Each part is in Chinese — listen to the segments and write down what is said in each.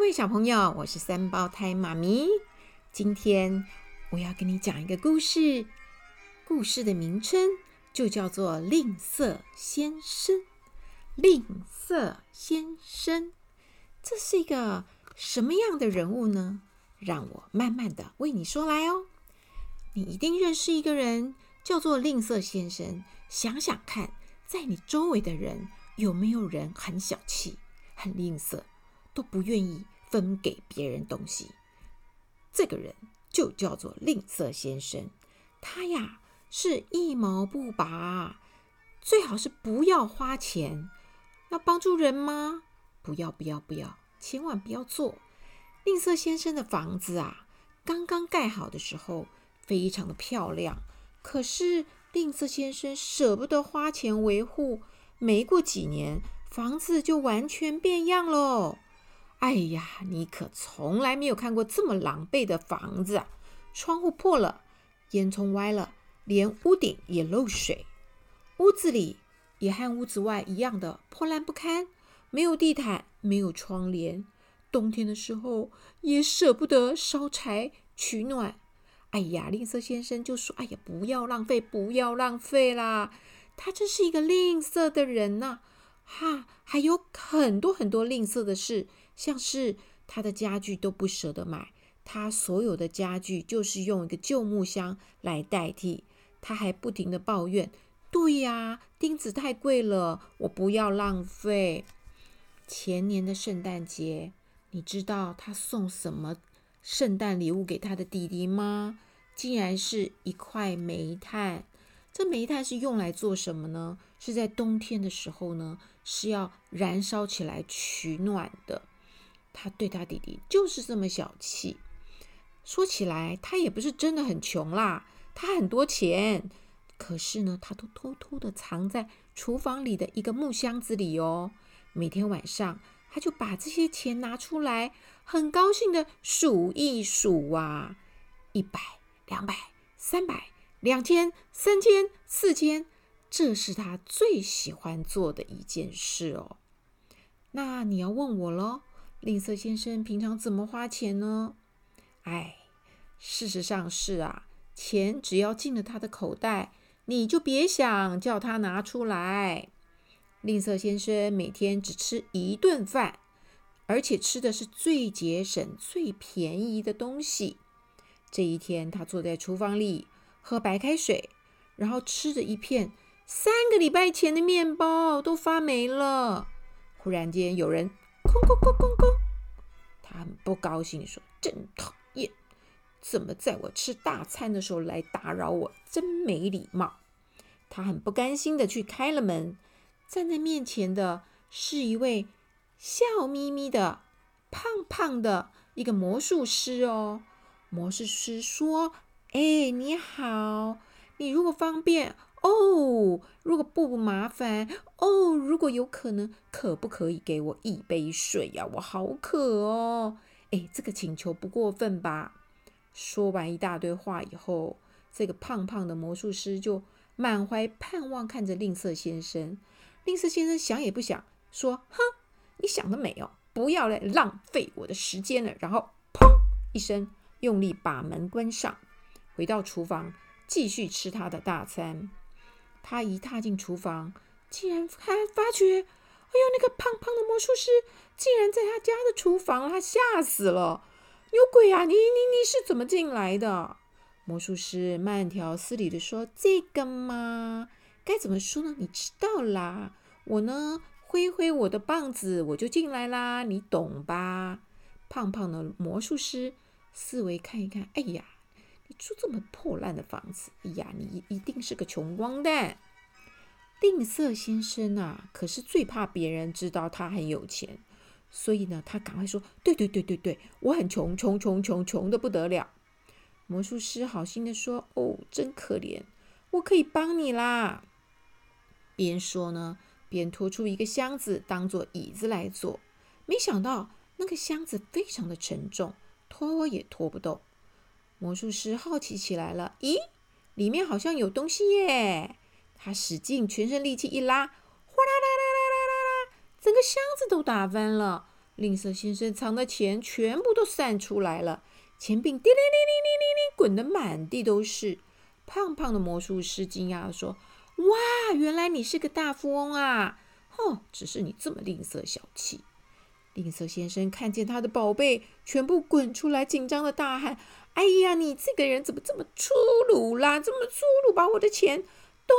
各位小朋友，我是三胞胎妈咪。今天我要跟你讲一个故事，故事的名称就叫做《吝啬先生》。吝啬先生，这是一个什么样的人物呢？让我慢慢的为你说来哦。你一定认识一个人，叫做吝啬先生。想想看，在你周围的人有没有人很小气、很吝啬？都不愿意分给别人东西，这个人就叫做吝啬先生。他呀是一毛不拔，最好是不要花钱。要帮助人吗？不要不要不要，千万不要做。吝啬先生的房子啊，刚刚盖好的时候非常的漂亮，可是吝啬先生舍不得花钱维护，没过几年，房子就完全变样喽。哎呀，你可从来没有看过这么狼狈的房子！窗户破了，烟囱歪了，连屋顶也漏水。屋子里也和屋子外一样的破烂不堪，没有地毯，没有窗帘。冬天的时候也舍不得烧柴取暖。哎呀，吝啬先生就说：“哎呀，不要浪费，不要浪费啦！”他真是一个吝啬的人呐、哈，还有很多很多吝啬的事。像是他的家具都不舍得买，他所有的家具就是用一个旧木箱来代替。他还不停的抱怨：“对呀，钉子太贵了，我不要浪费。”前年的圣诞节，你知道他送什么圣诞礼物给他的弟弟吗？竟然是一块煤炭。这煤炭是用来做什么呢？是在冬天的时候呢，是要燃烧起来取暖的。他对他弟弟就是这么小气。说起来，他也不是真的很穷啦，他很多钱，可是呢，他都偷偷的藏在厨房里的一个木箱子里哦。每天晚上，他就把这些钱拿出来，很高兴的数一数啊，一百、两百、三百、两千、三千、四千，这是他最喜欢做的一件事哦。那你要问我喽？吝啬先生平常怎么花钱呢？哎，事实上是啊，钱只要进了他的口袋，你就别想叫他拿出来。吝啬先生每天只吃一顿饭，而且吃的是最节省、最便宜的东西。这一天，他坐在厨房里喝白开水，然后吃着一片三个礼拜前的面包，都发霉了。忽然间，有人。哐哐哐哐哐！他很不高兴，说：“真讨厌，怎么在我吃大餐的时候来打扰我？真没礼貌。”他很不甘心的去开了门，站在面前的是一位笑眯眯的、胖胖的一个魔术师哦。魔术师说：“哎，你好，你如果方便。”哦，如果不麻烦，哦，如果有可能，可不可以给我一杯水呀？我好渴哦！哎，这个请求不过分吧？说完一大堆话以后，这个胖胖的魔术师就满怀盼望看着吝啬先生。吝啬先生想也不想，说：“哼，你想得美哦！不要来浪费我的时间了。”然后砰一声，用力把门关上，回到厨房继续吃他的大餐。他一踏进厨房，竟然还发觉，哎呦，那个胖胖的魔术师竟然在他家的厨房，他吓死了！有鬼啊！你你你是怎么进来的？魔术师慢条斯理地说：“这个嘛，该怎么说呢？你知道啦，我呢挥挥我的棒子，我就进来啦，你懂吧？”胖胖的魔术师四围看一看，哎呀！住这么破烂的房子，哎呀，你一定是个穷光蛋。吝啬先生啊，可是最怕别人知道他很有钱，所以呢，他赶快说：“对对对对对，我很穷，穷穷穷穷的不得了。”魔术师好心的说：“哦，真可怜，我可以帮你啦。”边说呢，边拖出一个箱子当做椅子来坐。没想到那个箱子非常的沉重，拖也拖不动。魔术师好奇起来了，咦，里面好像有东西耶！他使劲全身力气一拉，哗啦啦啦啦啦啦，整个箱子都打翻了，吝啬先生藏的钱全部都散出来了，钱币叮铃铃铃铃铃铃滚得满地都是。胖胖的魔术师惊讶地说：“哇，原来你是个大富翁啊！哦，只是你这么吝啬小气。”吝啬先生看见他的宝贝全部滚出来，紧张的大喊：“哎呀，你这个人怎么这么粗鲁啦？这么粗鲁，把我的钱都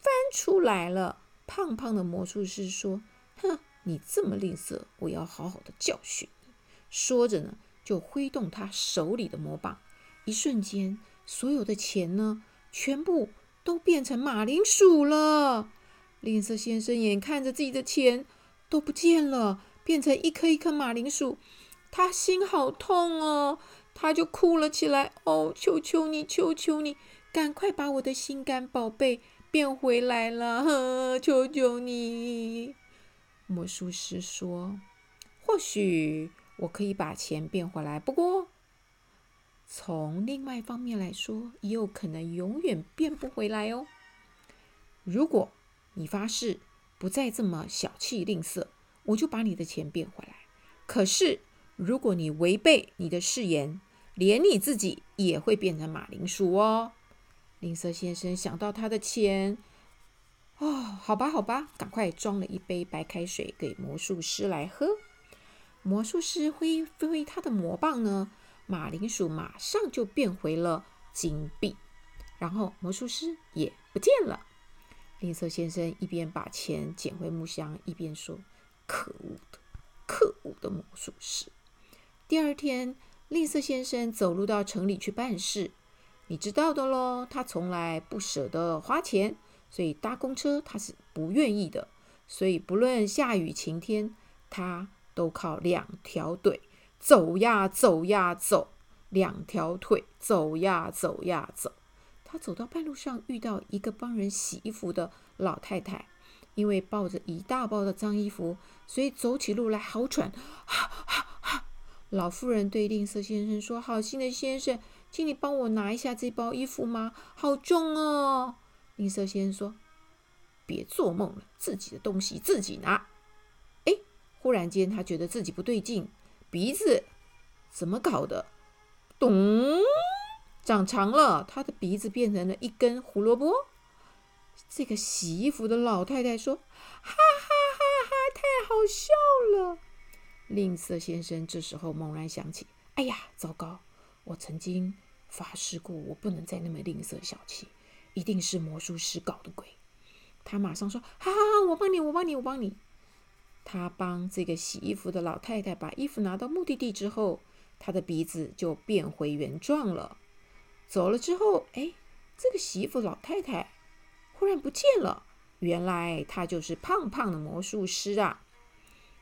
翻出来了！”胖胖的魔术师说：“哼。”你这么吝啬，我要好好的教训你。说着呢，就挥动他手里的魔棒，一瞬间，所有的钱呢，全部都变成马铃薯了。吝啬先生眼看着自己的钱都不见了，变成一颗一颗马铃薯，他心好痛哦，他就哭了起来。哦，求求你，求求你，赶快把我的心肝宝贝变回来了，呵，求求你。魔术师说：“或许我可以把钱变回来，不过从另外一方面来说，也有可能永远变不回来哦。如果你发誓不再这么小气吝啬，我就把你的钱变回来。可是如果你违背你的誓言，连你自己也会变成马铃薯哦。”吝啬先生想到他的钱。哦，好吧，好吧，赶快装了一杯白开水给魔术师来喝。魔术师挥挥他的魔棒呢，马铃薯马上就变回了金币，然后魔术师也不见了。吝啬先生一边把钱捡回木箱，一边说：“可恶的，可恶的魔术师！”第二天，吝啬先生走路到城里去办事，你知道的喽，他从来不舍得花钱。所以搭公车他是不愿意的，所以不论下雨晴天，他都靠两条腿走呀走呀走，两条腿走呀走呀走。他走到半路上，遇到一个帮人洗衣服的老太太，因为抱着一大包的脏衣服，所以走起路来好喘。哈哈哈！老妇人对吝啬先生说：“好心的先生，请你帮我拿一下这包衣服吗？好重哦。”吝啬先生说：“别做梦了，自己的东西自己拿。”哎，忽然间他觉得自己不对劲，鼻子怎么搞的？咚，长长了，他的鼻子变成了一根胡萝卜。这个洗衣服的老太太说：“哈哈哈哈，太好笑了！”吝啬先生这时候猛然想起：“哎呀，糟糕！我曾经发誓过，我不能再那么吝啬小气。”一定是魔术师搞的鬼！他马上说：“好好好，我帮你，我帮你，我帮你。”他帮这个洗衣服的老太太把衣服拿到目的地之后，他的鼻子就变回原状了。走了之后，哎，这个洗衣服老太太忽然不见了。原来他就是胖胖的魔术师啊！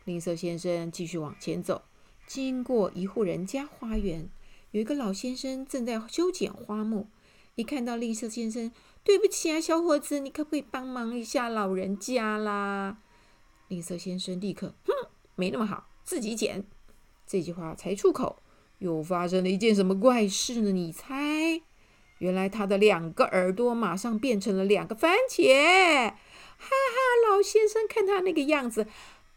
吝啬先生继续往前走，经过一户人家花园，有一个老先生正在修剪花木。一看到吝啬先生，对不起啊，小伙子，你可不可以帮忙一下老人家啦？吝啬先生立刻，哼，没那么好，自己剪。这句话才出口，又发生了一件什么怪事呢？你猜？原来他的两个耳朵马上变成了两个番茄，哈哈！老先生看他那个样子，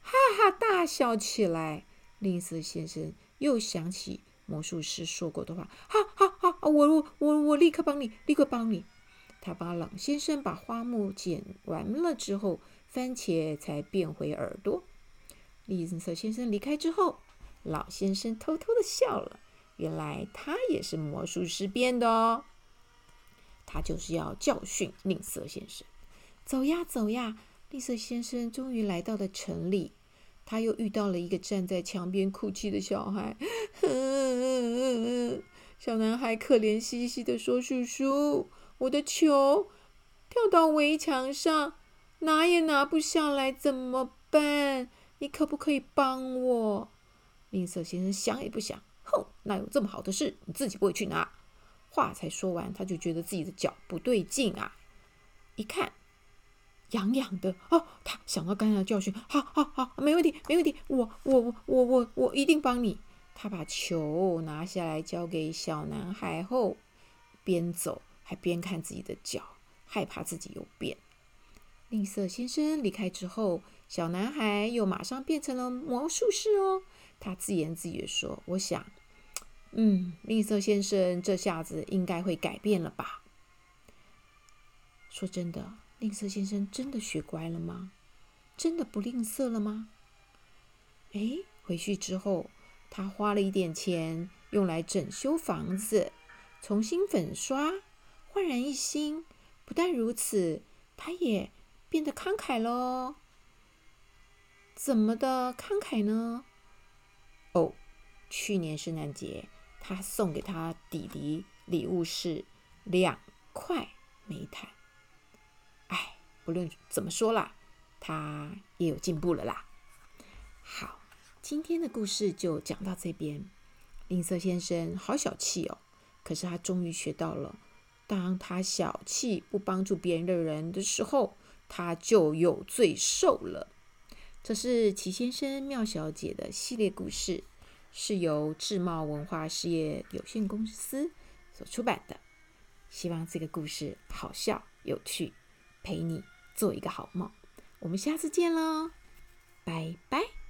哈哈大笑起来。吝啬先生又想起。魔术师说过的话，哈哈哈，我我我我立刻帮你，立刻帮你。他帮老先生把花木剪完了之后，番茄才变回耳朵。吝啬先生离开之后，老先生偷偷的笑了。原来他也是魔术师变的哦。他就是要教训吝啬先生。走呀走呀，吝啬先生终于来到了城里。他又遇到了一个站在墙边哭泣的小孩。小男孩可怜兮兮地说：“叔叔，我的球掉到围墙上，拿也拿不下来，怎么办？你可不可以帮我？”吝啬先生想也不想，哼，哪有这么好的事？你自己不会去拿。话才说完，他就觉得自己的脚不对劲啊！一看。痒痒的哦，他想到刚才的教训，好好好，没问题，没问题，我我我我我一定帮你。他把球拿下来交给小男孩后，边走还边看自己的脚，害怕自己又变。吝啬先生离开之后，小男孩又马上变成了魔术师哦。他自言自语说：“我想，嗯，吝啬先生这下子应该会改变了吧？”说真的，吝啬先生真的学乖了吗？真的不吝啬了吗？哎，回去之后，他花了一点钱用来整修房子，重新粉刷，焕然一新。不但如此，他也变得慷慨喽。怎么的慷慨呢？哦，去年圣诞节，他送给他弟弟礼物是两块煤炭。哎，不论怎么说啦，他也有进步了啦。好，今天的故事就讲到这边。吝啬先生好小气哦，可是他终于学到了。当他小气不帮助别人的人的时候，他就有罪受了。这是齐先生妙小姐的系列故事，是由智茂文化事业有限公司所出版的。希望这个故事好笑有趣，陪你做一个好梦。我们下次见喽，拜拜。